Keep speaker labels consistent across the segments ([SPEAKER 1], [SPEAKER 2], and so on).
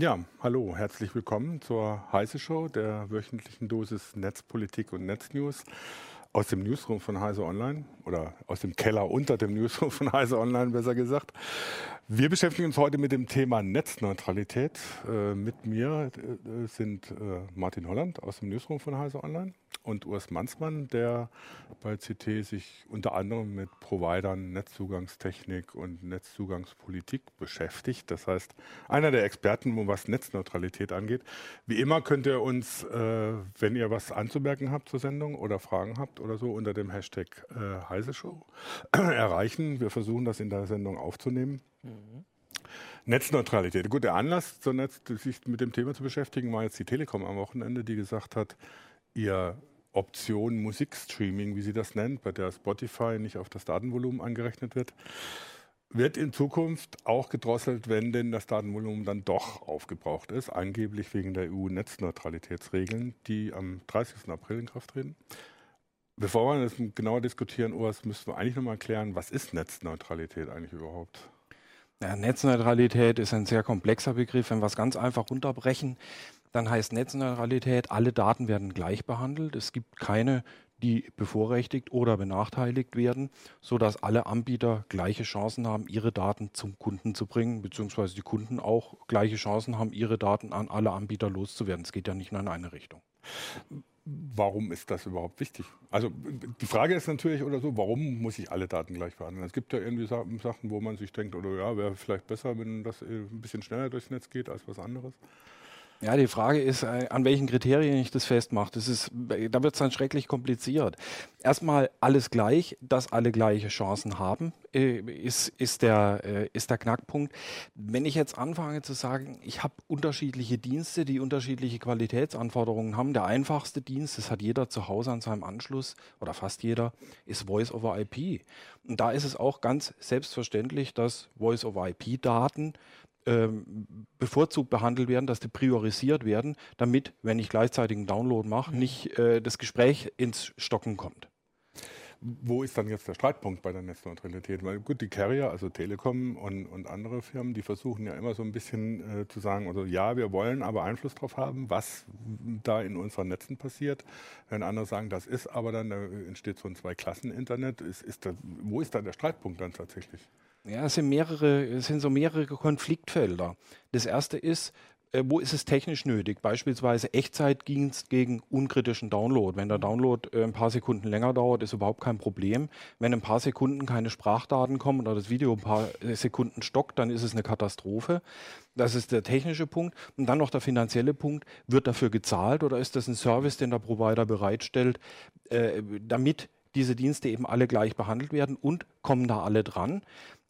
[SPEAKER 1] Ja, hallo, herzlich willkommen zur Heise Show, der wöchentlichen Dosis Netzpolitik und Netznews aus dem Newsroom von Heise Online oder aus dem Keller unter dem Newsroom von Heise Online, besser gesagt. Wir beschäftigen uns heute mit dem Thema Netzneutralität. Äh, mit mir äh, sind äh, Martin Holland aus dem Newsroom von Heise Online und Urs Manzmann, der bei CT sich unter anderem mit Providern, Netzzugangstechnik und Netzzugangspolitik beschäftigt. Das heißt, einer der Experten, was Netzneutralität angeht. Wie immer könnt ihr uns, äh, wenn ihr was anzumerken habt zur Sendung oder Fragen habt oder so, unter dem Hashtag äh, Heise Show erreichen. Wir versuchen das in der Sendung aufzunehmen. Mhm. Netzneutralität. Gut, der Anlass, sich mit dem Thema zu beschäftigen, war jetzt die Telekom am Wochenende, die gesagt hat, ihr Option Musikstreaming, wie sie das nennt, bei der Spotify nicht auf das Datenvolumen angerechnet wird, wird in Zukunft auch gedrosselt, wenn denn das Datenvolumen dann doch aufgebraucht ist, angeblich wegen der EU-Netzneutralitätsregeln, die am 30. April in Kraft treten. Bevor wir das genauer diskutieren, Urs, müssen wir eigentlich nochmal klären, was ist Netzneutralität eigentlich überhaupt?
[SPEAKER 2] Ja, Netzneutralität ist ein sehr komplexer Begriff. Wenn wir es ganz einfach runterbrechen, dann heißt Netzneutralität, alle Daten werden gleich behandelt. Es gibt keine, die bevorrechtigt oder benachteiligt werden, sodass alle Anbieter gleiche Chancen haben, ihre Daten zum Kunden zu bringen, beziehungsweise die Kunden auch gleiche Chancen haben, ihre Daten an alle Anbieter loszuwerden. Es geht ja nicht nur in eine Richtung.
[SPEAKER 1] Warum ist das überhaupt wichtig? Also die Frage ist natürlich oder so, warum muss ich alle Daten gleich behandeln? Es gibt ja irgendwie Sachen, wo man sich denkt, oder ja, wäre vielleicht besser, wenn das ein bisschen schneller durchs Netz geht als was anderes.
[SPEAKER 2] Ja, die Frage ist, äh, an welchen Kriterien ich das festmache. Das ist, da wird es dann schrecklich kompliziert. Erstmal alles gleich, dass alle gleiche Chancen haben, äh, ist, ist, der, äh, ist der Knackpunkt. Wenn ich jetzt anfange zu sagen, ich habe unterschiedliche Dienste, die unterschiedliche Qualitätsanforderungen haben. Der einfachste Dienst, das hat jeder zu Hause an seinem Anschluss oder fast jeder, ist Voice over IP. Und da ist es auch ganz selbstverständlich, dass Voice over IP-Daten ähm, bevorzugt behandelt werden, dass die priorisiert werden, damit, wenn ich gleichzeitig einen Download mache, mhm. nicht äh, das Gespräch ins Stocken kommt.
[SPEAKER 1] Wo ist dann jetzt der Streitpunkt bei der Netzneutralität? Weil gut, die Carrier, also Telekom und, und andere Firmen, die versuchen ja immer so ein bisschen äh, zu sagen, also ja, wir wollen aber Einfluss darauf haben, was da in unseren Netzen passiert. Wenn andere sagen, das ist aber dann, da entsteht so ein Zwei-Klassen-Internet. Ist, ist da, wo ist dann der Streitpunkt dann tatsächlich?
[SPEAKER 2] Ja, es sind mehrere, es sind so mehrere Konfliktfelder. Das erste ist, äh, wo ist es technisch nötig? Beispielsweise Echtzeitdienst gegen unkritischen Download. Wenn der Download äh, ein paar Sekunden länger dauert, ist überhaupt kein Problem. Wenn ein paar Sekunden keine Sprachdaten kommen oder das Video ein paar äh, Sekunden stockt, dann ist es eine Katastrophe. Das ist der technische Punkt. Und dann noch der finanzielle Punkt. Wird dafür gezahlt oder ist das ein Service, den der Provider bereitstellt, äh, damit diese Dienste eben alle gleich behandelt werden und kommen da alle dran?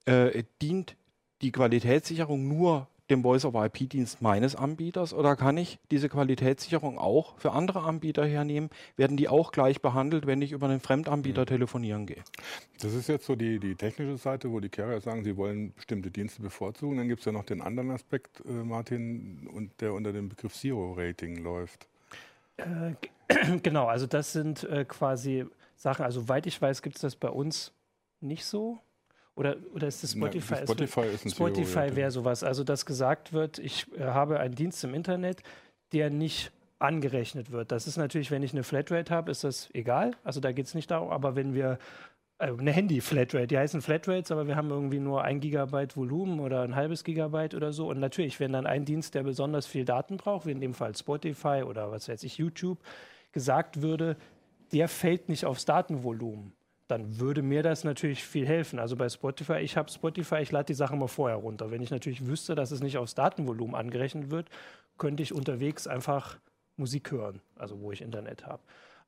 [SPEAKER 2] Äh, dient die Qualitätssicherung nur dem Voice-over-IP-Dienst meines Anbieters oder kann ich diese Qualitätssicherung auch für andere Anbieter hernehmen? Werden die auch gleich behandelt, wenn ich über einen Fremdanbieter mhm. telefonieren gehe?
[SPEAKER 1] Das ist jetzt so die, die technische Seite, wo die Carrier sagen, sie wollen bestimmte Dienste bevorzugen. Dann gibt es ja noch den anderen Aspekt, äh, Martin, und der unter dem Begriff Zero-Rating läuft.
[SPEAKER 3] Äh, genau, also das sind äh, quasi Sachen, also soweit ich weiß, gibt es das bei uns nicht so. Oder, oder ist das Spotify?
[SPEAKER 1] Ja, Spotify ist ein
[SPEAKER 3] Spotify wäre sowas. Also, dass gesagt wird, ich äh, habe einen Dienst im Internet, der nicht angerechnet wird. Das ist natürlich, wenn ich eine Flatrate habe, ist das egal. Also da geht es nicht darum. Aber wenn wir äh, eine Handy-Flatrate, die heißen Flatrates, aber wir haben irgendwie nur ein Gigabyte Volumen oder ein halbes Gigabyte oder so. Und natürlich, wenn dann ein Dienst, der besonders viel Daten braucht, wie in dem Fall Spotify oder was weiß ich, YouTube, gesagt würde, der fällt nicht aufs Datenvolumen dann würde mir das natürlich viel helfen. Also bei Spotify, ich habe Spotify, ich lade die Sachen mal vorher runter. Wenn ich natürlich wüsste, dass es nicht aufs Datenvolumen angerechnet wird, könnte ich unterwegs einfach Musik hören, also wo ich Internet habe.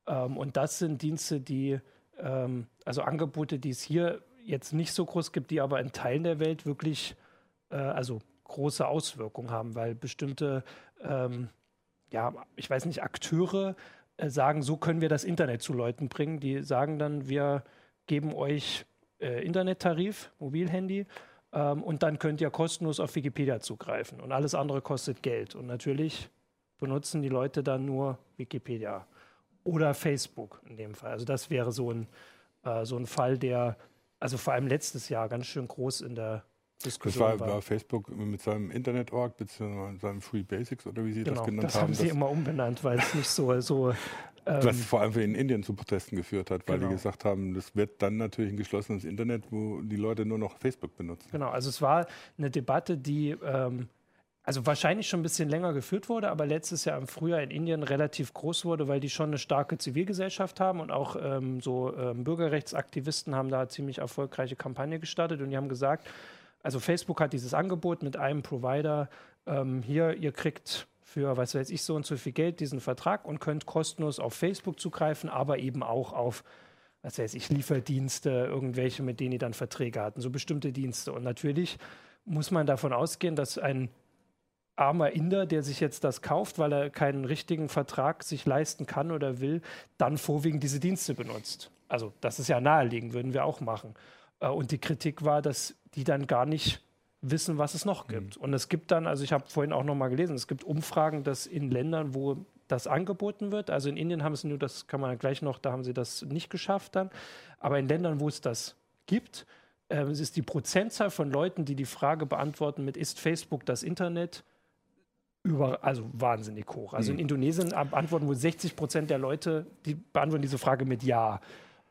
[SPEAKER 3] Ähm, und das sind Dienste, die, ähm, also Angebote, die es hier jetzt nicht so groß gibt, die aber in Teilen der Welt wirklich, äh, also große Auswirkungen haben, weil bestimmte, ähm, ja, ich weiß nicht, Akteure sagen, so können wir das Internet zu Leuten bringen. Die sagen dann, wir geben euch äh, Internettarif, Mobilhandy, ähm, und dann könnt ihr kostenlos auf Wikipedia zugreifen. Und alles andere kostet Geld. Und natürlich benutzen die Leute dann nur Wikipedia oder Facebook in dem Fall. Also das wäre so ein, äh, so ein Fall, der also vor allem letztes Jahr ganz schön groß in der
[SPEAKER 1] Diskussion das war, war. Facebook mit seinem Internet-Org bzw. seinem Free Basics oder wie Sie genau, das genannt
[SPEAKER 3] das
[SPEAKER 1] haben.
[SPEAKER 3] haben sie immer umbenannt, weil es nicht so, so
[SPEAKER 1] ähm, Was vor allem in Indien zu Protesten geführt hat, weil genau. die gesagt haben, das wird dann natürlich ein geschlossenes Internet, wo die Leute nur noch Facebook benutzen.
[SPEAKER 3] Genau, also es war eine Debatte, die ähm, also wahrscheinlich schon ein bisschen länger geführt wurde, aber letztes Jahr im Frühjahr in Indien relativ groß wurde, weil die schon eine starke Zivilgesellschaft haben und auch ähm, so ähm, Bürgerrechtsaktivisten haben da ziemlich erfolgreiche Kampagne gestartet und die haben gesagt, also Facebook hat dieses Angebot mit einem Provider, ähm, hier, ihr kriegt für, was weiß ich, so und so viel Geld diesen Vertrag und könnt kostenlos auf Facebook zugreifen, aber eben auch auf, was weiß ich, Lieferdienste, irgendwelche, mit denen die dann Verträge hatten, so bestimmte Dienste. Und natürlich muss man davon ausgehen, dass ein armer Inder, der sich jetzt das kauft, weil er keinen richtigen Vertrag sich leisten kann oder will, dann vorwiegend diese Dienste benutzt. Also das ist ja naheliegend, würden wir auch machen. Äh, und die Kritik war, dass die dann gar nicht wissen, was es noch gibt. Mhm. Und es gibt dann, also ich habe vorhin auch noch mal gelesen, es gibt Umfragen, dass in Ländern, wo das angeboten wird, also in Indien haben sie nur, das kann man gleich noch, da haben sie das nicht geschafft dann, aber in Ländern, wo es das gibt, äh, es ist die Prozentzahl von Leuten, die die Frage beantworten mit, ist Facebook das Internet, über, also wahnsinnig hoch. Also mhm. in Indonesien antworten wohl 60 Prozent der Leute, die beantworten diese Frage mit Ja.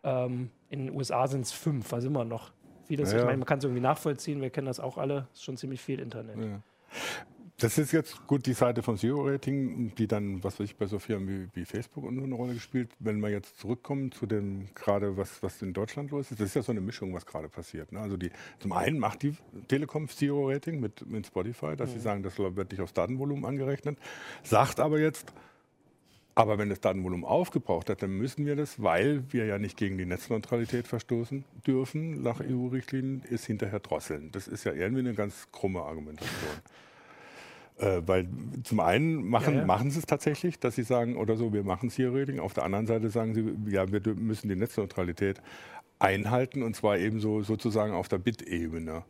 [SPEAKER 3] Ähm, in den USA sind es fünf, also immer noch vieles. Ja. Ich meine, man kann es irgendwie nachvollziehen, wir kennen das auch alle, ist schon ziemlich viel Internet. Ja.
[SPEAKER 1] Das ist jetzt gut die Seite von Zero Rating, die dann, was weiß ich, bei so Firmen wie, wie Facebook eine Rolle gespielt. Wenn wir jetzt zurückkommen zu dem gerade, was, was in Deutschland los ist, das ist ja so eine Mischung, was gerade passiert. Ne? Also die, zum einen macht die Telekom Zero Rating mit, mit Spotify, dass mhm. sie sagen, das wird nicht aufs Datenvolumen angerechnet, sagt aber jetzt, aber wenn das Datenvolumen aufgebraucht hat, dann müssen wir das, weil wir ja nicht gegen die Netzneutralität verstoßen dürfen, nach EU-Richtlinien, ist hinterher drosseln. Das ist ja irgendwie eine ganz krumme Argumentation. Äh, weil zum einen machen, ja, ja. machen sie es tatsächlich, dass sie sagen, oder so, wir machen Zero-Rating. Auf der anderen Seite sagen sie, ja, wir müssen die Netzneutralität einhalten und zwar eben so sozusagen auf der Bit-Ebene.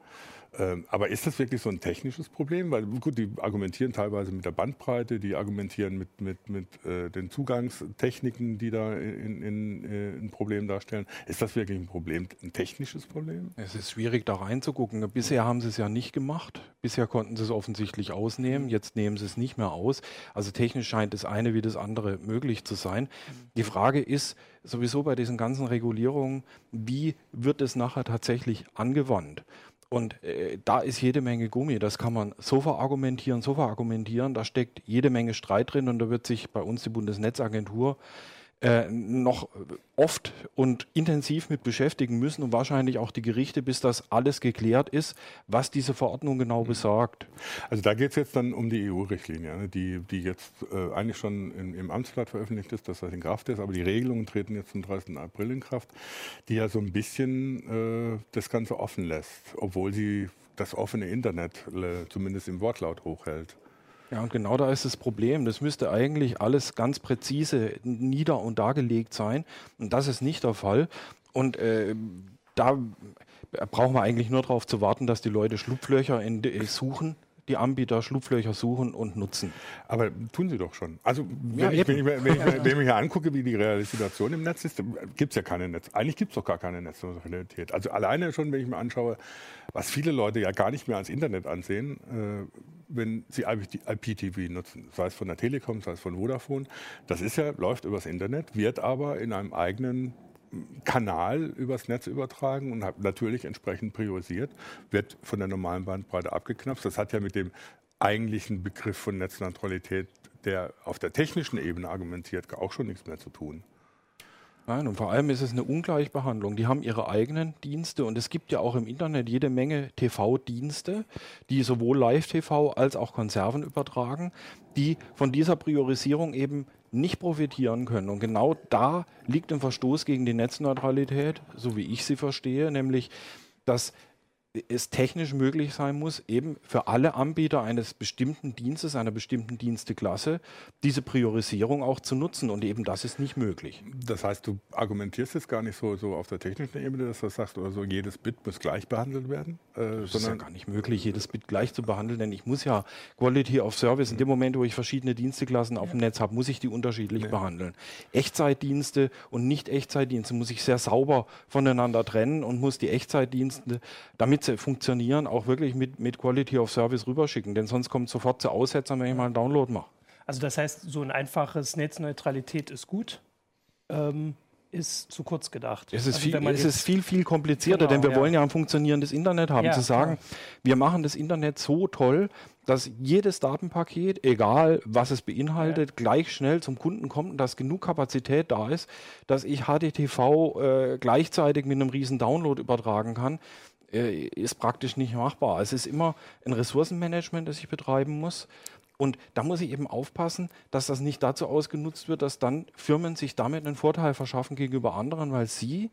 [SPEAKER 1] Ähm, aber ist das wirklich so ein technisches Problem? Weil gut, die argumentieren teilweise mit der Bandbreite, die argumentieren mit, mit, mit äh, den Zugangstechniken, die da in, in, äh, ein Problem darstellen. Ist das wirklich ein Problem, ein technisches Problem?
[SPEAKER 2] Es ist schwierig, da reinzugucken. Bisher haben sie es ja nicht gemacht. Bisher konnten sie es offensichtlich ausnehmen. Jetzt nehmen sie es nicht mehr aus. Also technisch scheint das eine wie das andere möglich zu sein. Die Frage ist sowieso bei diesen ganzen Regulierungen, wie wird es nachher tatsächlich angewandt? Und äh, da ist jede Menge Gummi. Das kann man so verargumentieren, so verargumentieren. Da steckt jede Menge Streit drin und da wird sich bei uns die Bundesnetzagentur äh, noch oft und intensiv mit beschäftigen müssen und wahrscheinlich auch die Gerichte, bis das alles geklärt ist, was diese Verordnung genau mhm. besagt.
[SPEAKER 1] Also da geht es jetzt dann um die EU-Richtlinie, ne, die, die jetzt äh, eigentlich schon in, im Amtsblatt veröffentlicht ist, dass das in Kraft ist, aber die Regelungen treten jetzt zum 30. April in Kraft, die ja so ein bisschen äh, das Ganze offen lässt, obwohl sie das offene Internet äh, zumindest im Wortlaut hochhält.
[SPEAKER 2] Ja, und genau da ist das Problem. Das müsste eigentlich alles ganz präzise nieder- und dargelegt sein. Und das ist nicht der Fall. Und äh, da brauchen wir eigentlich nur darauf zu warten, dass die Leute Schlupflöcher in, äh, suchen, die Anbieter Schlupflöcher suchen und nutzen.
[SPEAKER 1] Aber tun sie doch schon. Also wenn, ja, ich, wenn, ich, wenn, ich, wenn ich mir angucke, wie die reale Situation im Netz ist, gibt es ja keine Netz. Eigentlich gibt es doch gar keine Netzneutralität. Also alleine schon, wenn ich mir anschaue, was viele Leute ja gar nicht mehr als Internet ansehen, äh, wenn sie IPTV nutzen, sei es von der Telekom, sei es von Vodafone. Das ist ja, läuft übers Internet, wird aber in einem eigenen Kanal übers Netz übertragen und natürlich entsprechend priorisiert, wird von der normalen Bandbreite abgeknapst. Das hat ja mit dem eigentlichen Begriff von Netzneutralität, der auf der technischen Ebene argumentiert, auch schon nichts mehr zu tun.
[SPEAKER 2] Nein, und vor allem ist es eine Ungleichbehandlung. Die haben ihre eigenen Dienste und es gibt ja auch im Internet jede Menge TV-Dienste, die sowohl Live-TV als auch Konserven übertragen, die von dieser Priorisierung eben nicht profitieren können. Und genau da liegt ein Verstoß gegen die Netzneutralität, so wie ich sie verstehe, nämlich dass es technisch möglich sein muss, eben für alle Anbieter eines bestimmten Dienstes, einer bestimmten Diensteklasse, diese Priorisierung auch zu nutzen. Und eben das ist nicht möglich.
[SPEAKER 1] Das heißt, du argumentierst jetzt gar nicht so, so auf der technischen Ebene, dass du sagst, oder so, jedes Bit muss gleich behandelt werden?
[SPEAKER 2] Äh, das ist ja gar nicht möglich, jedes Bit gleich zu behandeln, denn ich muss ja Quality of Service, in dem Moment, wo ich verschiedene Diensteklassen auf dem Netz habe, muss ich die unterschiedlich ja. behandeln. Echtzeitdienste und Nicht-Echtzeitdienste muss ich sehr sauber voneinander trennen und muss die Echtzeitdienste, damit damit sie funktionieren, auch wirklich mit, mit Quality of Service rüberschicken. Denn sonst kommt sofort zu Aussetzern, wenn ich mal einen Download mache.
[SPEAKER 3] Also das heißt, so ein einfaches Netzneutralität ist gut. Ähm, ist zu kurz gedacht.
[SPEAKER 2] Es ist,
[SPEAKER 3] also,
[SPEAKER 2] viel, es ist viel, viel komplizierter, genau, denn wir ja. wollen ja ein funktionierendes Internet haben. Ja, zu sagen, klar. wir machen das Internet so toll, dass jedes Datenpaket, egal was es beinhaltet, ja. gleich schnell zum Kunden kommt und dass genug Kapazität da ist, dass ich HDTV äh, gleichzeitig mit einem riesen Download übertragen kann, äh, ist praktisch nicht machbar. Es ist immer ein Ressourcenmanagement, das ich betreiben muss. Und da muss ich eben aufpassen, dass das nicht dazu ausgenutzt wird, dass dann Firmen sich damit einen Vorteil verschaffen gegenüber anderen, weil sie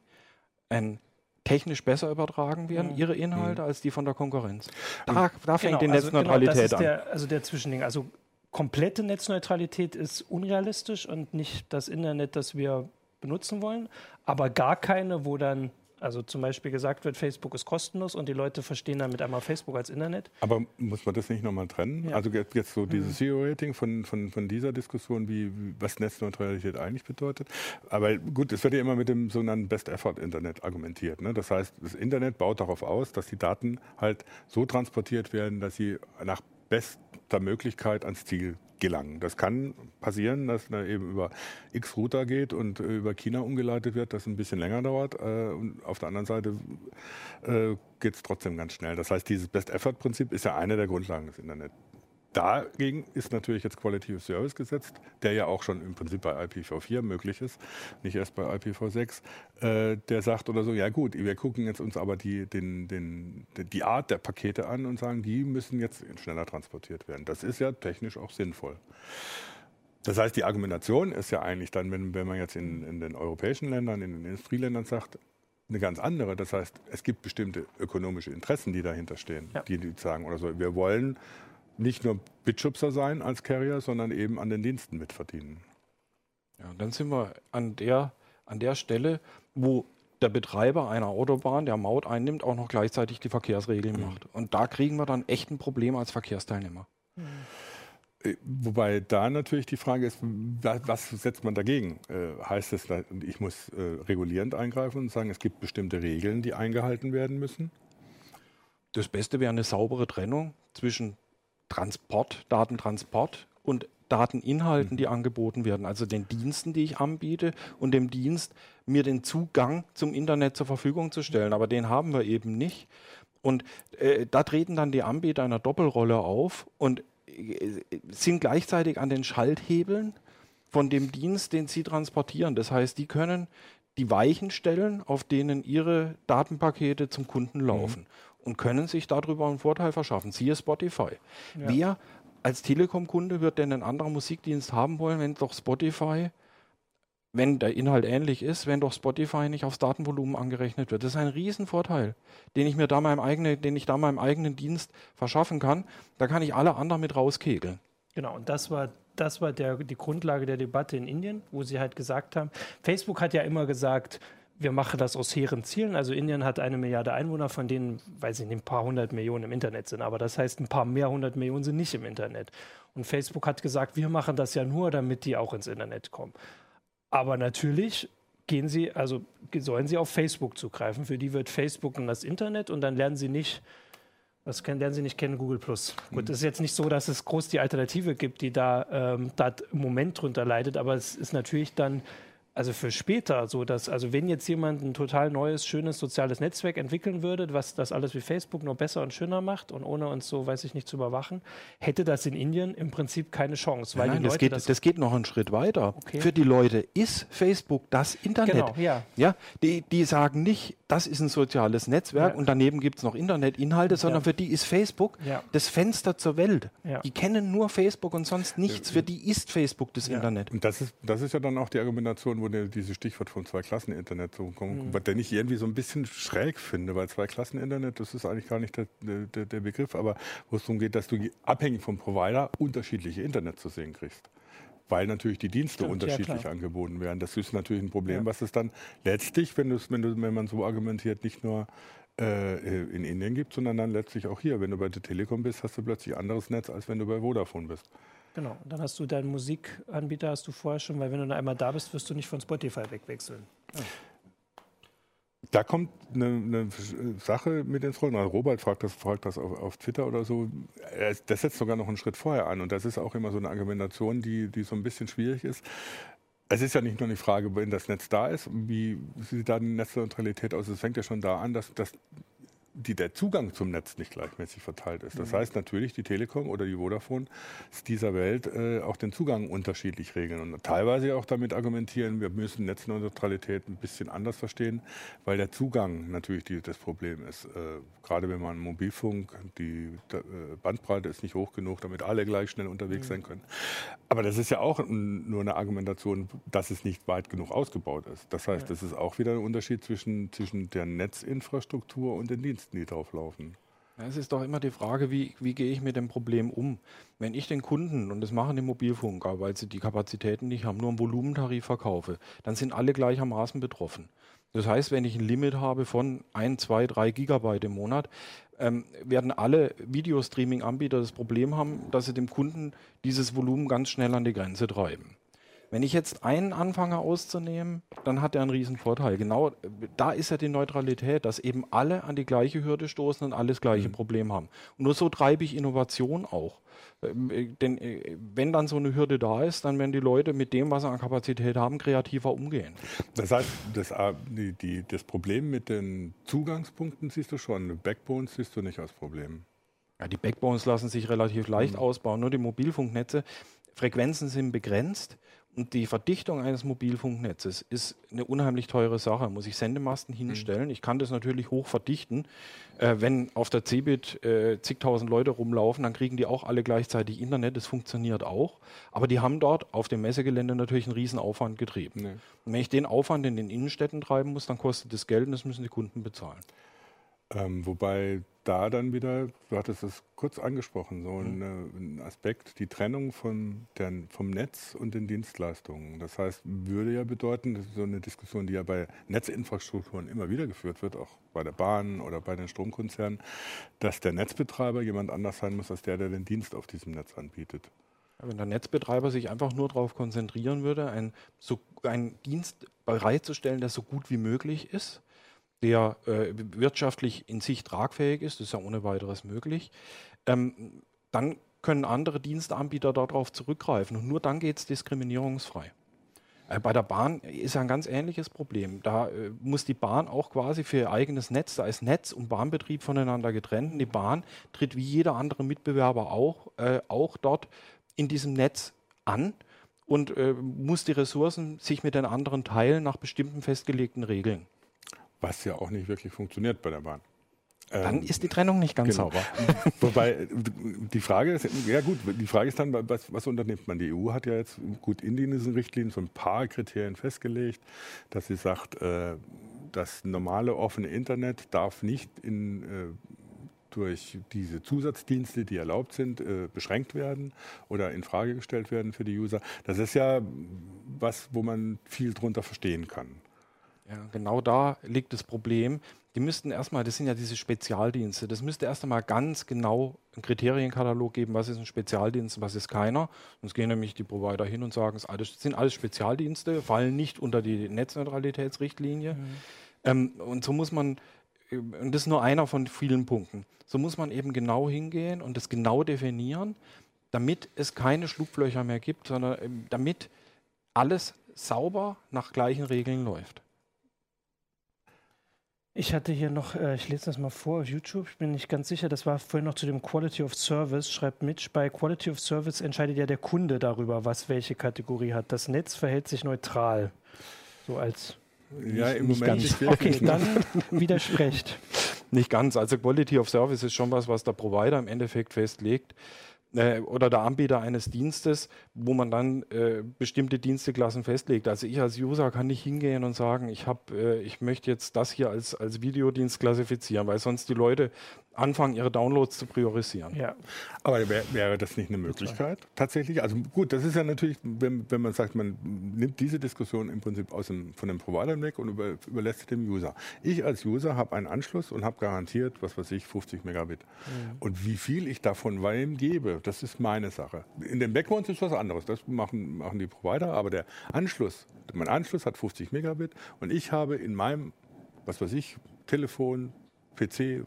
[SPEAKER 2] ein technisch besser übertragen werden, mhm. ihre Inhalte, mhm. als die von der Konkurrenz. Da, da fängt genau, die also Netzneutralität
[SPEAKER 3] genau, der, also der Zwischending. Also komplette Netzneutralität ist unrealistisch und nicht das Internet, das wir benutzen wollen, aber gar keine, wo dann also zum Beispiel gesagt wird, Facebook ist kostenlos und die Leute verstehen damit einmal Facebook als Internet.
[SPEAKER 1] Aber muss man das nicht nochmal trennen? Ja. Also jetzt so dieses mhm. Zero-Rating von, von, von dieser Diskussion, wie, was Netzneutralität eigentlich bedeutet. Aber gut, es wird ja immer mit dem sogenannten Best-Effort-Internet argumentiert. Ne? Das heißt, das Internet baut darauf aus, dass die Daten halt so transportiert werden, dass sie nach bester Möglichkeit ans Ziel gelangen. Das kann passieren, dass er eben über X-Router geht und äh, über China umgeleitet wird, das ein bisschen länger dauert. Äh, und auf der anderen Seite äh, geht es trotzdem ganz schnell. Das heißt, dieses Best-Effort-Prinzip ist ja eine der Grundlagen des Internet. Dagegen ist natürlich jetzt Quality of Service gesetzt, der ja auch schon im Prinzip bei IPv4 möglich ist, nicht erst bei IPv6. Äh, der sagt oder so, ja gut, wir gucken jetzt uns aber die, den, den, die Art der Pakete an und sagen, die müssen jetzt schneller transportiert werden. Das ist ja technisch auch sinnvoll. Das heißt, die Argumentation ist ja eigentlich dann, wenn, wenn man jetzt in, in den europäischen Ländern, in den Industrieländern sagt, eine ganz andere. Das heißt, es gibt bestimmte ökonomische Interessen, die dahinter stehen, ja. die, die sagen oder so, wir wollen nicht nur Bitschubser sein als Carrier, sondern eben an den Diensten mitverdienen.
[SPEAKER 2] Ja, dann sind wir an der, an der Stelle, wo der Betreiber einer Autobahn, der Maut einnimmt, auch noch gleichzeitig die Verkehrsregeln mhm. macht. Und da kriegen wir dann echt ein Problem als Verkehrsteilnehmer. Mhm.
[SPEAKER 1] Wobei da natürlich die Frage ist, was setzt man dagegen? Äh, heißt es, ich muss äh, regulierend eingreifen und sagen, es gibt bestimmte Regeln, die eingehalten werden müssen?
[SPEAKER 2] Das Beste wäre eine saubere Trennung zwischen Transport, Datentransport und Dateninhalten, mhm. die angeboten werden, also den Diensten, die ich anbiete und dem Dienst, mir den Zugang zum Internet zur Verfügung zu stellen. Aber den haben wir eben nicht. Und äh, da treten dann die Anbieter einer Doppelrolle auf und äh, sind gleichzeitig an den Schalthebeln von dem Dienst, den sie transportieren. Das heißt, die können die Weichen stellen, auf denen ihre Datenpakete zum Kunden laufen. Mhm und können sich darüber einen Vorteil verschaffen. Siehe Spotify. Ja. Wer als Telekom-Kunde wird denn einen anderen Musikdienst haben wollen, wenn doch Spotify, wenn der Inhalt ähnlich ist, wenn doch Spotify nicht aufs Datenvolumen angerechnet wird? Das ist ein Riesenvorteil, den ich mir da meinem eigenen, den ich da meinem eigenen Dienst verschaffen kann. Da kann ich alle anderen mit rauskegeln.
[SPEAKER 3] Genau, und das war das war der, die Grundlage der Debatte in Indien, wo sie halt gesagt haben, Facebook hat ja immer gesagt, wir machen das aus hehren Zielen. Also Indien hat eine Milliarde Einwohner, von denen, weiß ich nicht, ein paar hundert Millionen im Internet sind. Aber das heißt, ein paar mehr hundert Millionen sind nicht im Internet. Und Facebook hat gesagt, wir machen das ja nur, damit die auch ins Internet kommen. Aber natürlich gehen sie, also sollen sie auf Facebook zugreifen. Für die wird Facebook dann das Internet und dann lernen sie nicht, das lernen sie nicht kennen, Google Plus. Gut, mhm. es ist jetzt nicht so, dass es groß die Alternative gibt, die da, ähm, da im Moment drunter leidet, aber es ist natürlich dann also für später, so dass, also wenn jetzt jemand ein total neues, schönes soziales Netzwerk entwickeln würde, was das alles wie Facebook nur besser und schöner macht und ohne uns so, weiß ich nicht, zu überwachen, hätte das in Indien im Prinzip keine Chance.
[SPEAKER 2] Weil Nein, das, geht, das, das, geht noch einen Schritt weiter. Okay. Für die Leute ist Facebook das Internet. Genau, ja. ja die, die sagen nicht, das ist ein soziales Netzwerk ja. und daneben gibt es noch Internetinhalte, sondern ja. für die ist Facebook ja. das Fenster zur Welt. Die kennen nur Facebook und sonst nichts. Für die ist Facebook das Internet.
[SPEAKER 1] Und das ist, das ist ja dann auch die Argumentation, wo der, dieses Stichwort vom Zwei-Klassen-Internet so kommt, mhm. was den ich irgendwie so ein bisschen schräg finde, weil Zwei-Klassen-Internet, das ist eigentlich gar nicht der, der, der Begriff, aber wo es darum geht, dass du abhängig vom Provider unterschiedliche Internet zu sehen kriegst weil natürlich die Dienste Stimmt, unterschiedlich ja, angeboten werden. Das ist natürlich ein Problem, ja. was es dann letztlich, wenn, wenn, du, wenn man so argumentiert, nicht nur äh, in Indien gibt, sondern dann letztlich auch hier. Wenn du bei der Telekom bist, hast du plötzlich anderes Netz, als wenn du bei Vodafone bist.
[SPEAKER 3] Genau, dann hast du deinen Musikanbieter, hast du vorher schon, weil wenn du einmal da bist, wirst du nicht von Spotify wegwechseln. Ja.
[SPEAKER 1] Da kommt eine, eine, Sache mit ins Rollen. Also Robert fragt das, fragt das auf, auf, Twitter oder so. Das setzt sogar noch einen Schritt vorher an. Und das ist auch immer so eine Argumentation, die, die so ein bisschen schwierig ist. Es ist ja nicht nur die Frage, wenn das Netz da ist, wie sieht da die Netzneutralität aus? Es fängt ja schon da an, dass, dass die, der Zugang zum Netz nicht gleichmäßig verteilt ist. Das mhm. heißt natürlich, die Telekom oder die Vodafone dieser Welt äh, auch den Zugang unterschiedlich regeln und teilweise auch damit argumentieren, wir müssen Netzneutralität ein bisschen anders verstehen, weil der Zugang natürlich die, das Problem ist. Äh, gerade wenn man Mobilfunk, die äh, Bandbreite ist nicht hoch genug, damit alle gleich schnell unterwegs mhm. sein können. Aber das ist ja auch nur eine Argumentation, dass es nicht weit genug ausgebaut ist. Das heißt, das ist auch wieder ein Unterschied zwischen, zwischen der Netzinfrastruktur und den Diensten. Kosten, die drauflaufen.
[SPEAKER 2] Es ist doch immer die Frage, wie, wie gehe ich mit dem Problem um? Wenn ich den Kunden, und das machen die Mobilfunker, weil sie die Kapazitäten nicht haben, nur einen Volumentarif verkaufe, dann sind alle gleichermaßen betroffen. Das heißt, wenn ich ein Limit habe von 1, 2, 3 Gigabyte im Monat, ähm, werden alle Videostreaming-Anbieter das Problem haben, dass sie dem Kunden dieses Volumen ganz schnell an die Grenze treiben. Wenn ich jetzt einen anfange auszunehmen, dann hat er einen riesen Vorteil. Genau da ist ja die Neutralität, dass eben alle an die gleiche Hürde stoßen und alle das gleiche mhm. Problem haben. Und nur so treibe ich Innovation auch. Ähm, äh, denn äh, wenn dann so eine Hürde da ist, dann werden die Leute mit dem, was sie an Kapazität haben, kreativer umgehen.
[SPEAKER 1] Das heißt, das, äh, die, die, das Problem mit den Zugangspunkten siehst du schon, Backbones siehst du nicht als Problem.
[SPEAKER 2] Ja, die Backbones lassen sich relativ leicht mhm. ausbauen, nur die Mobilfunknetze. Frequenzen sind begrenzt die Verdichtung eines Mobilfunknetzes ist eine unheimlich teure Sache. Muss ich Sendemasten mhm. hinstellen? Ich kann das natürlich hoch verdichten. Äh, wenn auf der Cebit äh, zigtausend Leute rumlaufen, dann kriegen die auch alle gleichzeitig Internet. Das funktioniert auch. Aber die haben dort auf dem Messegelände natürlich einen riesen Aufwand getrieben. Nee. Und wenn ich den Aufwand in den Innenstädten treiben muss, dann kostet das Geld und das müssen die Kunden bezahlen.
[SPEAKER 1] Ähm, wobei da dann wieder, du hattest es kurz angesprochen, so ein, mhm. ein Aspekt, die Trennung von der, vom Netz und den Dienstleistungen. Das heißt, würde ja bedeuten, das ist so eine Diskussion, die ja bei Netzinfrastrukturen immer wieder geführt wird, auch bei der Bahn oder bei den Stromkonzernen, dass der Netzbetreiber jemand anders sein muss als der, der den Dienst auf diesem Netz anbietet.
[SPEAKER 2] Wenn der Netzbetreiber sich einfach nur darauf konzentrieren würde, einen, so, einen Dienst bereitzustellen, der so gut wie möglich ist, der äh, wirtschaftlich in sich tragfähig ist, das ist ja ohne weiteres möglich, ähm, dann können andere Dienstanbieter darauf zurückgreifen und nur dann geht es diskriminierungsfrei. Äh, bei der Bahn ist ja ein ganz ähnliches Problem. Da äh, muss die Bahn auch quasi für ihr eigenes Netz, da ist Netz und Bahnbetrieb voneinander getrennt. Und die Bahn tritt wie jeder andere Mitbewerber auch, äh, auch dort in diesem Netz an und äh, muss die Ressourcen sich mit den anderen teilen nach bestimmten festgelegten Regeln.
[SPEAKER 1] Was ja auch nicht wirklich funktioniert bei der Bahn.
[SPEAKER 2] Dann ähm, ist die Trennung nicht ganz genau. sauber.
[SPEAKER 1] Wobei die Frage ist, ja gut, die Frage ist dann, was, was, unternimmt man? Die EU hat ja jetzt gut in diesen Richtlinien so ein paar Kriterien festgelegt, dass sie sagt, äh, das normale offene Internet darf nicht in, äh, durch diese Zusatzdienste, die erlaubt sind, äh, beschränkt werden oder in Frage gestellt werden für die User. Das ist ja was, wo man viel drunter verstehen kann.
[SPEAKER 2] Ja, genau da liegt das Problem. Die müssten erstmal, das sind ja diese Spezialdienste, das müsste erst einmal ganz genau einen Kriterienkatalog geben, was ist ein Spezialdienst, was ist keiner. Sonst gehen nämlich die Provider hin und sagen, es sind alles Spezialdienste, fallen nicht unter die Netzneutralitätsrichtlinie. Mhm. Ähm, und so muss man, und das ist nur einer von vielen Punkten, so muss man eben genau hingehen und das genau definieren, damit es keine Schlupflöcher mehr gibt, sondern ähm, damit alles sauber nach gleichen Regeln läuft.
[SPEAKER 3] Ich hatte hier noch, äh, ich lese das mal vor auf YouTube, ich bin nicht ganz sicher, das war vorhin noch zu dem Quality of Service, schreibt Mitch, bei Quality of Service entscheidet ja der Kunde darüber, was welche Kategorie hat. Das Netz verhält sich neutral. So als
[SPEAKER 1] ja, nicht, im nicht Moment.
[SPEAKER 3] Ganz. Okay, dann widersprecht.
[SPEAKER 2] Nicht ganz. Also Quality of Service ist schon was, was der Provider im Endeffekt festlegt äh, oder der Anbieter eines Dienstes, wo man dann äh, bestimmte Diensteklassen festlegt. Also ich als User kann nicht hingehen und sagen, ich habe, äh, ich möchte jetzt das hier als, als Videodienst klassifizieren, weil sonst die Leute anfangen, ihre Downloads zu priorisieren.
[SPEAKER 1] Ja. Aber wär, wäre das nicht eine Möglichkeit tatsächlich? Also gut, das ist ja natürlich, wenn, wenn man sagt, man nimmt diese Diskussion im Prinzip aus dem, von den Providern weg und über, überlässt sie dem User. Ich als User habe einen Anschluss und habe garantiert, was weiß ich, 50 Megabit. Mhm. Und wie viel ich davon wem gebe, das ist meine Sache. In den Backbones ist was anderes. Das machen, machen die Provider, aber der Anschluss, mein Anschluss hat 50 Megabit und ich habe in meinem was weiß ich, Telefon, PC,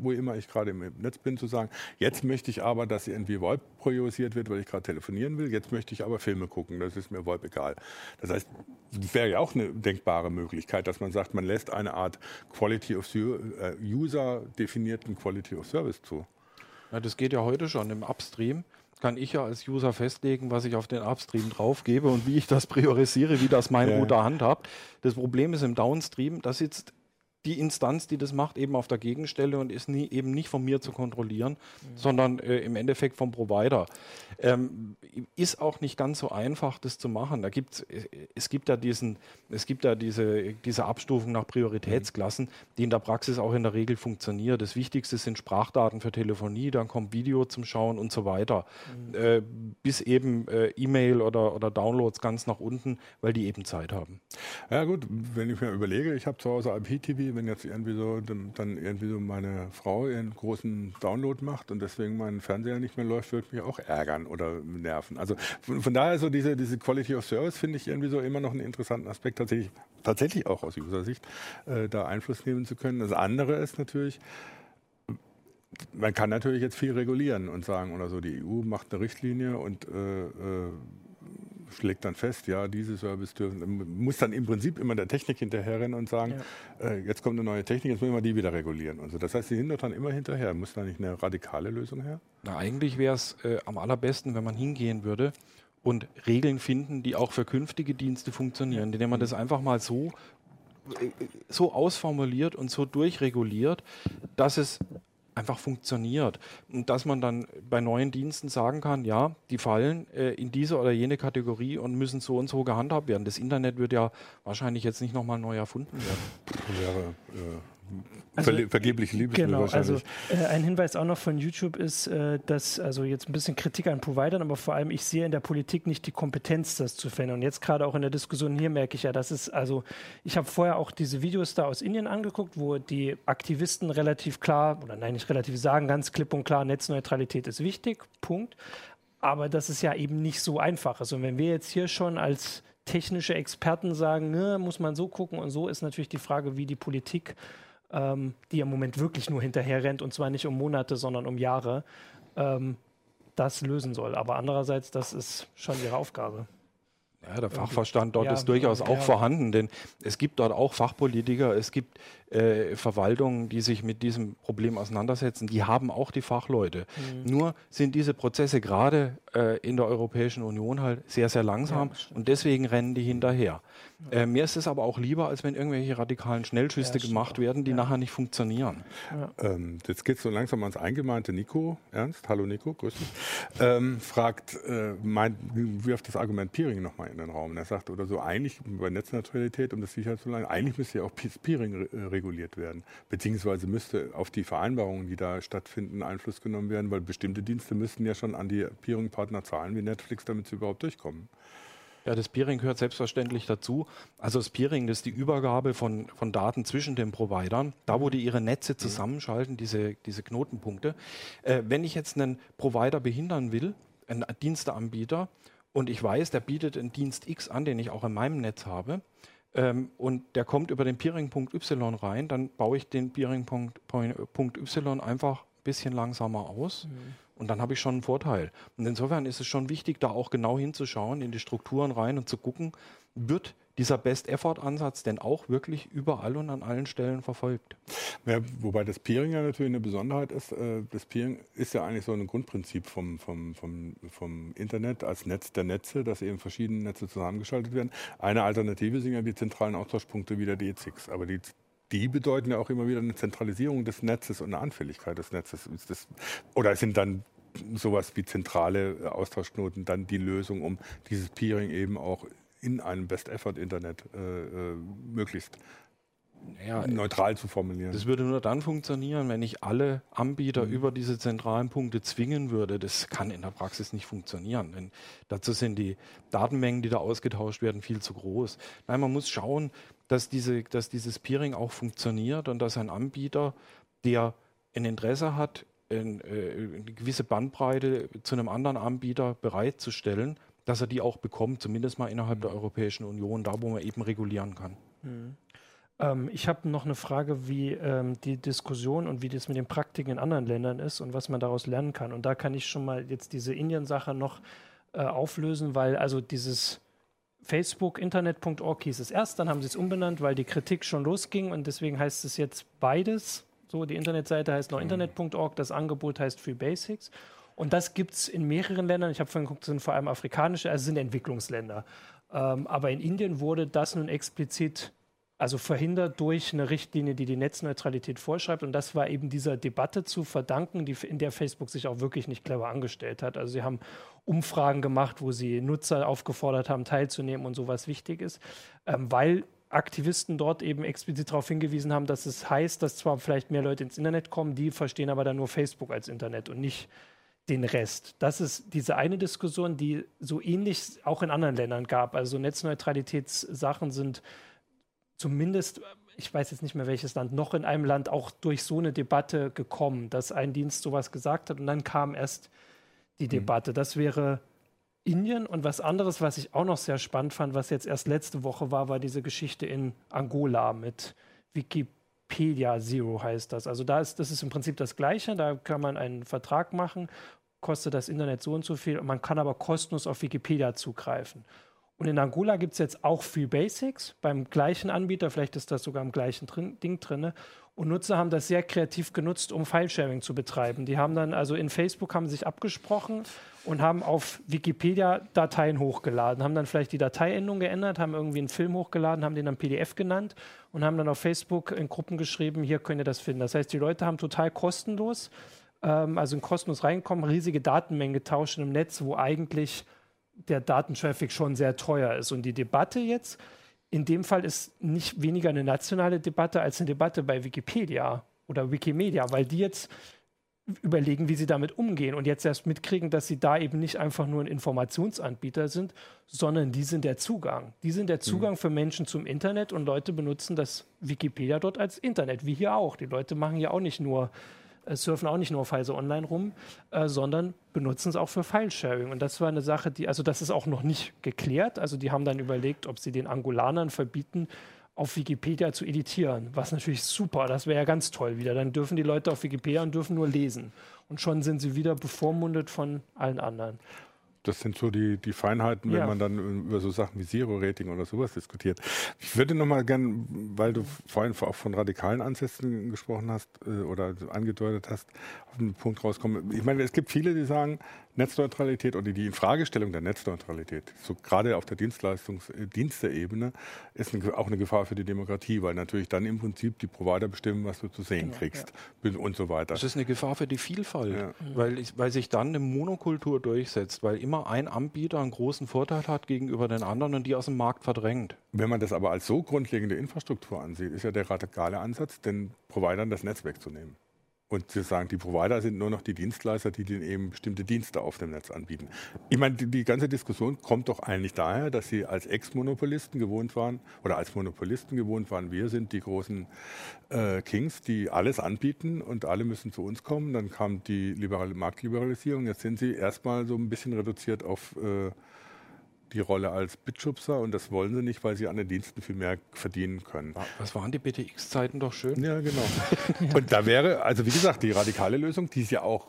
[SPEAKER 1] wo immer ich gerade im Netz bin, zu sagen, jetzt möchte ich aber, dass irgendwie VoIP priorisiert wird, weil ich gerade telefonieren will, jetzt möchte ich aber Filme gucken, das ist mir VoIP egal. Das heißt, das wäre ja auch eine denkbare Möglichkeit, dass man sagt, man lässt eine Art Quality of äh, User definierten Quality of Service zu.
[SPEAKER 2] Ja, das geht ja heute schon im Upstream kann ich ja als User festlegen, was ich auf den Upstream draufgebe und wie ich das priorisiere, wie das mein ja. Router handhabt. Das Problem ist im Downstream, da sitzt die Instanz, die das macht, eben auf der Gegenstelle und ist nie, eben nicht von mir zu kontrollieren, mhm. sondern äh, im Endeffekt vom Provider. Ähm, ist auch nicht ganz so einfach, das zu machen. Da gibt's, äh, es gibt ja diesen, es gibt ja diese, diese Abstufung nach Prioritätsklassen, mhm. die in der Praxis auch in der Regel funktioniert. Das Wichtigste sind Sprachdaten für Telefonie, dann kommt Video zum Schauen und so weiter. Mhm. Äh, bis eben äh, E-Mail oder, oder Downloads ganz nach unten, weil die eben Zeit haben.
[SPEAKER 1] Ja gut, wenn ich mir überlege, ich habe zu Hause IPTV, wenn jetzt irgendwie so dann irgendwie so meine Frau ihren großen Download macht und deswegen mein Fernseher nicht mehr läuft, würde mich auch ärgern oder nerven. Also von, von daher so diese, diese Quality of Service finde ich irgendwie so immer noch einen interessanten Aspekt, tatsächlich, tatsächlich auch aus User-Sicht, äh, da Einfluss nehmen zu können. Das andere ist natürlich, man kann natürlich jetzt viel regulieren und sagen oder so, die EU macht eine Richtlinie und äh, äh, schlägt dann fest, ja, diese Service dürfen, muss dann im Prinzip immer der Technik hinterherrennen und sagen, ja. äh, jetzt kommt eine neue Technik, jetzt müssen wir die wieder regulieren. Und so. Das heißt, sie hindert dann immer hinterher. Muss da nicht eine radikale Lösung her?
[SPEAKER 2] Na, eigentlich wäre es äh, am allerbesten, wenn man hingehen würde und Regeln finden, die auch für künftige Dienste funktionieren, indem man das einfach mal so äh, so ausformuliert und so durchreguliert, dass es einfach funktioniert. Und dass man dann bei neuen Diensten sagen kann, ja, die fallen äh, in diese oder jene Kategorie und müssen so und so gehandhabt werden. Das Internet wird ja wahrscheinlich jetzt nicht nochmal neu erfunden werden.
[SPEAKER 1] Wäre äh, also, vergebliche Liebesmühe
[SPEAKER 3] genau, also äh, ein Hinweis auch noch von YouTube ist, äh, dass, also jetzt ein bisschen Kritik an Providern, aber vor allem ich sehe in der Politik nicht die Kompetenz, das zu verändern. Und jetzt gerade auch in der Diskussion hier merke ich ja, dass es, also ich habe vorher auch diese Videos da aus Indien angeguckt, wo die Aktivisten relativ klar, oder nein, nicht relativ sagen, ganz klipp und klar, Netzneutralität ist wichtig, Punkt. Aber das ist ja eben nicht so einfach. Also wenn wir jetzt hier schon als technische Experten sagen, ne, muss man so gucken und so, ist natürlich die Frage, wie die Politik ähm, die im Moment wirklich nur hinterher rennt und zwar nicht um Monate, sondern um Jahre, ähm, das lösen soll. Aber andererseits, das ist schon ihre Aufgabe.
[SPEAKER 2] Ja, der Fachverstand dort ja, ist durchaus ja. auch vorhanden, denn es gibt dort auch Fachpolitiker, es gibt äh, Verwaltungen, die sich mit diesem Problem auseinandersetzen, die haben auch die Fachleute. Mhm. Nur sind diese Prozesse gerade äh, in der Europäischen Union halt sehr, sehr langsam ja, und deswegen rennen die hinterher. Äh, mir ist es aber auch lieber, als wenn irgendwelche radikalen Schnellschüsse gemacht werden, die nachher nicht funktionieren.
[SPEAKER 1] Ähm, jetzt geht es so langsam ans Eingemeinte. Nico Ernst, hallo Nico, grüß dich, ähm, fragt, äh, meint, wirft das Argument Peering nochmal in den Raum. Er sagt oder so, eigentlich bei Netzneutralität, um das sicher zu leiten, eigentlich müsste ja auch Peering äh, reguliert werden. Beziehungsweise müsste auf die Vereinbarungen, die da stattfinden, Einfluss genommen werden, weil bestimmte Dienste müssten ja schon an die Peering-Partner zahlen wie Netflix, damit sie überhaupt durchkommen.
[SPEAKER 2] Ja, das Peering gehört selbstverständlich dazu. Also das Peering, das ist die Übergabe von, von Daten zwischen den Providern, da wo die ihre Netze mhm. zusammenschalten, diese, diese Knotenpunkte. Äh, wenn ich jetzt einen Provider behindern will, einen Diensteanbieter, und ich weiß, der bietet einen Dienst X an, den ich auch in meinem Netz habe, ähm, und der kommt über den Peering-Punkt Y rein, dann baue ich den Peering-Punkt Y einfach ein bisschen langsamer aus. Mhm. Und dann habe ich schon einen Vorteil. Und insofern ist es schon wichtig, da auch genau hinzuschauen, in die Strukturen rein und zu gucken, wird dieser Best-Effort-Ansatz denn auch wirklich überall und an allen Stellen verfolgt?
[SPEAKER 1] Ja, wobei das Peering ja natürlich eine Besonderheit ist. Äh, das Peering ist ja eigentlich so ein Grundprinzip vom, vom, vom, vom Internet als Netz der Netze, dass eben verschiedene Netze zusammengeschaltet werden. Eine Alternative sind ja die zentralen Austauschpunkte wie der D6. Aber die die bedeuten ja auch immer wieder eine Zentralisierung des Netzes und eine Anfälligkeit des Netzes. Das, oder sind dann sowas wie zentrale Austauschknoten dann die Lösung, um dieses Peering eben auch in einem Best-Effort-Internet äh, äh, möglichst ja, neutral zu formulieren.
[SPEAKER 2] Das würde nur dann funktionieren, wenn ich alle Anbieter mhm. über diese zentralen Punkte zwingen würde. Das kann in der Praxis nicht funktionieren, denn dazu sind die Datenmengen, die da ausgetauscht werden, viel zu groß. Nein, man muss schauen, dass, diese, dass dieses Peering auch funktioniert und dass ein Anbieter, der ein Interesse hat, ein, äh, eine gewisse Bandbreite zu einem anderen Anbieter bereitzustellen, dass er die auch bekommt, zumindest mal innerhalb der Europäischen Union, da wo man eben regulieren kann. Mhm.
[SPEAKER 3] Ähm, ich habe noch eine Frage, wie ähm, die Diskussion und wie das mit den Praktiken in anderen Ländern ist und was man daraus lernen kann. Und da kann ich schon mal jetzt diese Indien-Sache noch äh, auflösen, weil also dieses Facebook Internet.org hieß es erst, dann haben sie es umbenannt, weil die Kritik schon losging und deswegen heißt es jetzt beides. So, die Internetseite heißt noch mhm. Internet.org, das Angebot heißt Free Basics. Und das gibt es in mehreren Ländern. Ich habe vorhin geguckt, sind vor allem afrikanische, also sind Entwicklungsländer. Ähm, aber in Indien wurde das nun explizit also verhindert durch eine Richtlinie, die die Netzneutralität vorschreibt. Und das war eben dieser Debatte zu verdanken, die, in der Facebook sich auch wirklich nicht clever angestellt hat. Also sie haben Umfragen gemacht, wo sie Nutzer aufgefordert haben, teilzunehmen und sowas wichtig ist, ähm, weil Aktivisten dort eben explizit darauf hingewiesen haben, dass es heißt, dass zwar vielleicht mehr Leute ins Internet kommen, die verstehen aber dann nur Facebook als Internet und nicht den Rest. Das ist diese eine Diskussion, die so ähnlich auch in anderen Ländern gab. Also Netzneutralitätssachen sind zumindest, ich weiß jetzt nicht mehr welches Land, noch in einem Land auch durch so eine Debatte gekommen, dass ein Dienst sowas gesagt hat und dann kam erst die mhm. Debatte. Das wäre Indien und was anderes, was ich auch noch sehr spannend fand, was jetzt erst letzte Woche war, war diese Geschichte in Angola mit Wikipedia Zero heißt das. Also da ist, das ist im Prinzip das Gleiche. Da kann man einen Vertrag machen, kostet das Internet so und so viel. Man kann aber kostenlos auf Wikipedia zugreifen. Und in Angola gibt es jetzt auch Free Basics beim gleichen Anbieter, vielleicht ist das sogar im gleichen drin, Ding drin. Und Nutzer haben das sehr kreativ genutzt, um Filesharing zu betreiben. Die haben dann, also in Facebook haben sich abgesprochen und haben auf Wikipedia Dateien hochgeladen, haben dann vielleicht die Dateiendung geändert, haben irgendwie einen Film hochgeladen, haben den dann PDF genannt und haben dann auf Facebook in Gruppen geschrieben, hier könnt ihr das finden. Das heißt, die Leute haben total kostenlos, ähm, also in kostenlos reinkommen, riesige Datenmengen getauscht im Netz, wo eigentlich der Datentraffic schon sehr teuer ist. Und die Debatte jetzt in dem Fall ist nicht weniger eine nationale Debatte als eine Debatte bei Wikipedia oder Wikimedia, weil die jetzt überlegen, wie sie damit umgehen und jetzt erst mitkriegen, dass sie da eben nicht einfach nur ein Informationsanbieter sind, sondern die sind der Zugang. Die sind der Zugang mhm. für Menschen zum Internet und Leute benutzen das Wikipedia dort als Internet, wie hier auch. Die Leute machen ja auch nicht nur surfen auch nicht nur auf Heise Online rum, äh, sondern benutzen es auch für File-Sharing. Und das war eine Sache, die, also das ist auch noch nicht geklärt. Also die haben dann überlegt, ob sie den Angolanern verbieten, auf Wikipedia zu editieren, was natürlich super, das wäre ja ganz toll wieder. Dann dürfen die Leute auf Wikipedia und dürfen nur lesen. Und schon sind sie wieder bevormundet von allen anderen.
[SPEAKER 1] Das sind so die, die Feinheiten, wenn ja. man dann über so Sachen wie Zero-Rating oder sowas diskutiert. Ich würde noch mal gern, weil du vorhin auch von radikalen Ansätzen gesprochen hast äh, oder angedeutet hast, auf einen Punkt rauskommen. Ich meine, es gibt viele, die sagen, Netzneutralität oder die Infragestellung der Netzneutralität, so gerade auf der Dienstleistungsdiensteebene, äh, ist eine, auch eine Gefahr für die Demokratie, weil natürlich dann im Prinzip die Provider bestimmen, was du zu sehen genau, kriegst ja. und so weiter.
[SPEAKER 2] Das ist eine Gefahr für die Vielfalt, ja. weil, ich, weil sich dann eine Monokultur durchsetzt, weil immer ein Anbieter einen großen Vorteil hat gegenüber den anderen und die aus dem Markt verdrängt.
[SPEAKER 1] Wenn man das aber als so grundlegende Infrastruktur ansieht, ist ja der radikale Ansatz, den Providern das Netz wegzunehmen. Und zu sagen, die Provider sind nur noch die Dienstleister, die denen eben bestimmte Dienste auf dem Netz anbieten. Ich meine, die, die ganze Diskussion kommt doch eigentlich daher, dass sie als Ex-Monopolisten gewohnt waren oder als Monopolisten gewohnt waren. Wir sind die großen äh, Kings, die alles anbieten und alle müssen zu uns kommen. Dann kam die Liberal Marktliberalisierung. Jetzt sind sie erstmal so ein bisschen reduziert auf äh, die Rolle als Bitschubser und das wollen sie nicht, weil sie an den Diensten viel mehr verdienen können.
[SPEAKER 2] Was waren die BTX-Zeiten doch schön?
[SPEAKER 1] Ja, genau. Und da wäre, also wie gesagt, die radikale Lösung, die ist ja auch,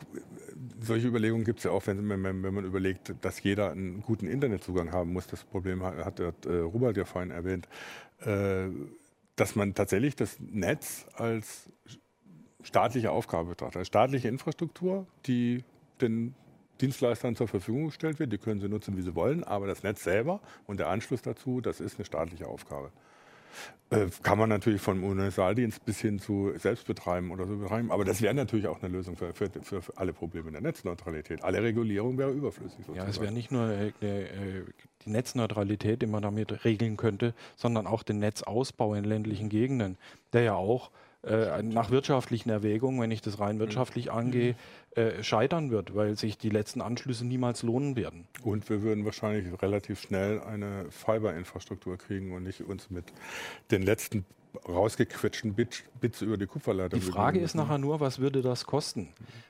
[SPEAKER 1] solche Überlegungen gibt es ja auch, wenn, wenn, wenn, man überlegt, dass jeder einen guten Internetzugang haben muss. Das Problem hat, hat, hat äh, Robert ja vorhin erwähnt, äh, dass man tatsächlich das Netz als staatliche Aufgabe betrachtet, als staatliche Infrastruktur, die den Dienstleistern zur Verfügung gestellt wird. Die können sie nutzen, wie sie wollen, aber das Netz selber und der Anschluss dazu, das ist eine staatliche Aufgabe. Äh, kann man natürlich vom Universaldienst bis hin zu Selbstbetreiben oder so betreiben, aber das wäre natürlich auch eine Lösung für, für, für, alle Probleme der Netzneutralität. Alle Regulierung wäre überflüssig.
[SPEAKER 2] Sozusagen. Ja, es wäre nicht nur äh, äh, die Netzneutralität, die man damit regeln könnte, sondern auch den Netzausbau in ländlichen Gegenden, der ja auch äh, nach wirtschaftlichen Erwägungen, wenn ich das rein wirtschaftlich mhm. angehe, äh, scheitern wird, weil sich die letzten Anschlüsse niemals lohnen werden.
[SPEAKER 1] Und wir würden wahrscheinlich relativ schnell eine Fiber-Infrastruktur kriegen und nicht uns mit den letzten rausgequetschten Bits, Bits über die Kupferleitung.
[SPEAKER 2] Die Frage ist nachher nur, was würde das kosten?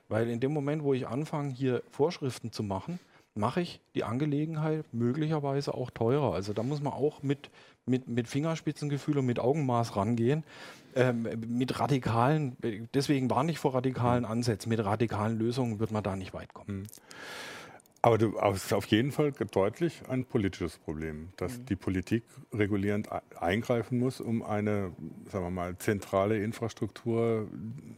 [SPEAKER 2] Weil in dem Moment, wo ich anfange, hier Vorschriften zu machen, mache ich die Angelegenheit möglicherweise auch teurer. Also da muss man auch mit, mit, mit Fingerspitzengefühl und mit Augenmaß rangehen. Ähm, mit radikalen, deswegen war nicht vor radikalen Ansätzen, mit radikalen Lösungen wird man da nicht weit kommen.
[SPEAKER 1] Mhm. Aber du, es ist auf jeden Fall deutlich ein politisches Problem, dass mhm. die Politik regulierend eingreifen muss, um eine, sagen wir mal, zentrale Infrastruktur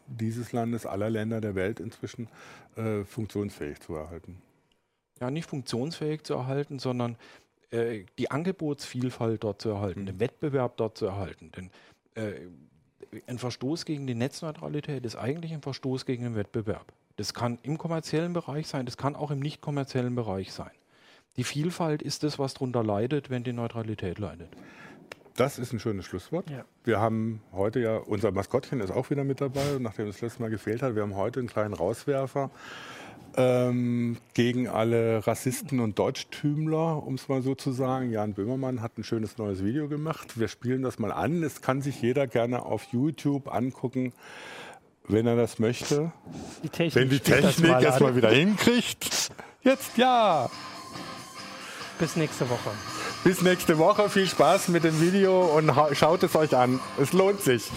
[SPEAKER 1] dieses Landes, aller Länder der Welt inzwischen äh, funktionsfähig zu erhalten.
[SPEAKER 2] Ja, nicht funktionsfähig zu erhalten, sondern äh, die Angebotsvielfalt dort zu erhalten, mhm. den Wettbewerb dort zu erhalten. Denn äh, ein Verstoß gegen die Netzneutralität ist eigentlich ein Verstoß gegen den Wettbewerb. Das kann im kommerziellen Bereich sein, das kann auch im nicht kommerziellen Bereich sein. Die Vielfalt ist das, was darunter leidet, wenn die Neutralität leidet.
[SPEAKER 1] Das ist ein schönes Schlusswort. Ja. Wir haben heute ja, unser Maskottchen ist auch wieder mit dabei, nachdem es das letzte Mal gefehlt hat. Wir haben heute einen kleinen Rauswerfer ähm, gegen alle Rassisten und Deutschtümler, um es mal so zu sagen. Jan Böhmermann hat ein schönes neues Video gemacht. Wir spielen das mal an. Es kann sich jeder gerne auf YouTube angucken wenn er das möchte.
[SPEAKER 3] Die
[SPEAKER 1] wenn die Technik mal erstmal wieder hinkriegt. Jetzt ja.
[SPEAKER 3] Bis nächste Woche.
[SPEAKER 1] Bis nächste Woche. Viel Spaß mit dem Video und schaut es euch an. Es lohnt sich.